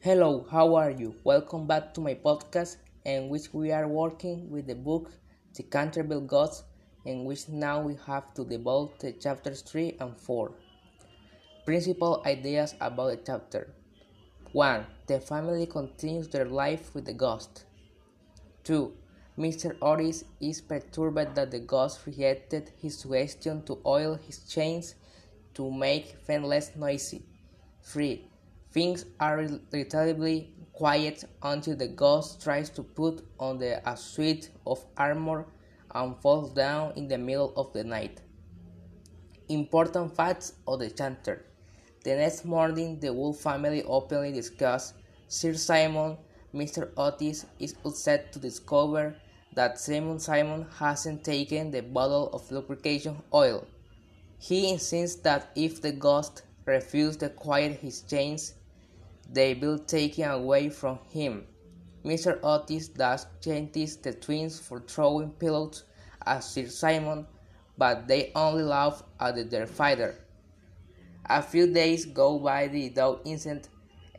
Hello, how are you? Welcome back to my podcast, in which we are working with the book The Canterville Ghost, in which now we have to devote the chapters 3 and 4. Principal ideas about the chapter 1. The family continues their life with the ghost. 2. Mr. Otis is perturbed that the ghost rejected his suggestion to oil his chains to make them less noisy. 3. Things are relatively quiet until the ghost tries to put on the, a suit of armor and falls down in the middle of the night. Important facts of the chapter. The next morning, the Wolf family openly discuss Sir Simon. Mr. Otis is upset to discover that Simon Simon hasn't taken the bottle of lubrication oil. He insists that if the ghost refuses to quiet his chains, they will take it away from him. Mr. Otis thus changes the twins for throwing pillows at Sir Simon, but they only laugh at their father. A few days go by without incident,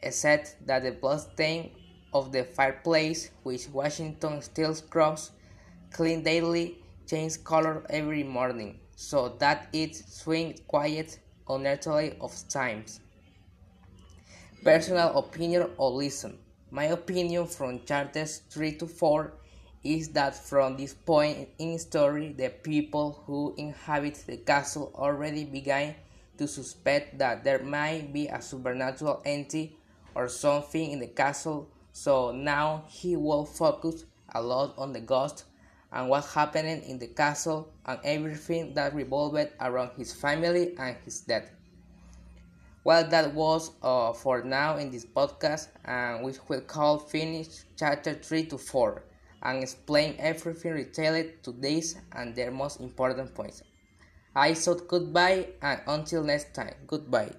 except that the bloodstain of the fireplace, which Washington still scrubs clean daily, changes color every morning, so that it swings quiet unnaturally of times. Personal opinion or listen. My opinion from chapters 3 to 4 is that from this point in story the people who inhabit the castle already began to suspect that there might be a supernatural entity or something in the castle so now he will focus a lot on the ghost and what happened in the castle and everything that revolved around his family and his death well, that was uh, for now in this podcast, and we will call finish chapter 3 to 4 and explain everything related to this and their most important points. I said goodbye and until next time, goodbye.